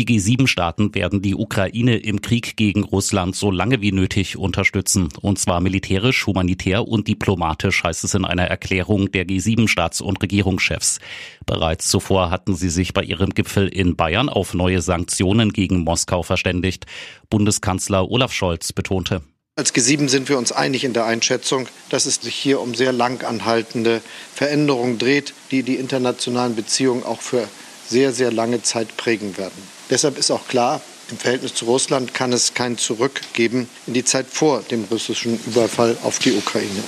Die G7-Staaten werden die Ukraine im Krieg gegen Russland so lange wie nötig unterstützen. Und zwar militärisch, humanitär und diplomatisch, heißt es in einer Erklärung der G7-Staats- und Regierungschefs. Bereits zuvor hatten sie sich bei ihrem Gipfel in Bayern auf neue Sanktionen gegen Moskau verständigt. Bundeskanzler Olaf Scholz betonte. Als G7 sind wir uns einig in der Einschätzung, dass es sich hier um sehr lang anhaltende Veränderungen dreht, die die internationalen Beziehungen auch für sehr, sehr lange Zeit prägen werden. Deshalb ist auch klar, im Verhältnis zu Russland kann es kein Zurück geben in die Zeit vor dem russischen Überfall auf die Ukraine.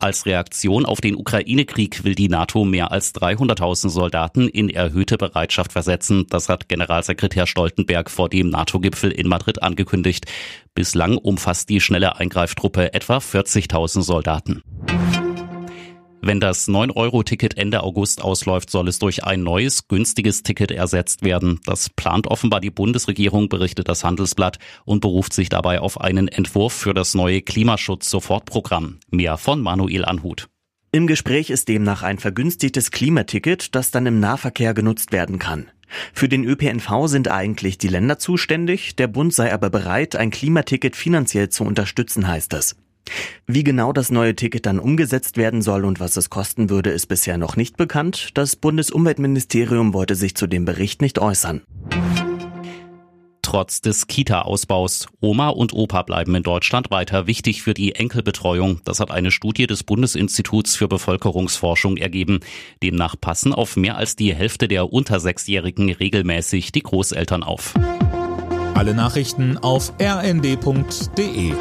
Als Reaktion auf den Ukraine-Krieg will die NATO mehr als 300.000 Soldaten in erhöhte Bereitschaft versetzen. Das hat Generalsekretär Stoltenberg vor dem NATO-Gipfel in Madrid angekündigt. Bislang umfasst die schnelle Eingreiftruppe etwa 40.000 Soldaten. Wenn das 9-Euro-Ticket Ende August ausläuft, soll es durch ein neues, günstiges Ticket ersetzt werden. Das plant offenbar die Bundesregierung, berichtet das Handelsblatt und beruft sich dabei auf einen Entwurf für das neue Klimaschutz-Sofortprogramm. Mehr von Manuel Anhut. Im Gespräch ist demnach ein vergünstigtes Klimaticket, das dann im Nahverkehr genutzt werden kann. Für den ÖPNV sind eigentlich die Länder zuständig, der Bund sei aber bereit, ein Klimaticket finanziell zu unterstützen, heißt es. Wie genau das neue Ticket dann umgesetzt werden soll und was es kosten würde, ist bisher noch nicht bekannt. Das Bundesumweltministerium wollte sich zu dem Bericht nicht äußern. Trotz des Kita-Ausbaus. Oma und Opa bleiben in Deutschland weiter wichtig für die Enkelbetreuung. Das hat eine Studie des Bundesinstituts für Bevölkerungsforschung ergeben. Demnach passen auf mehr als die Hälfte der unter Sechsjährigen regelmäßig die Großeltern auf. Alle Nachrichten auf rnd.de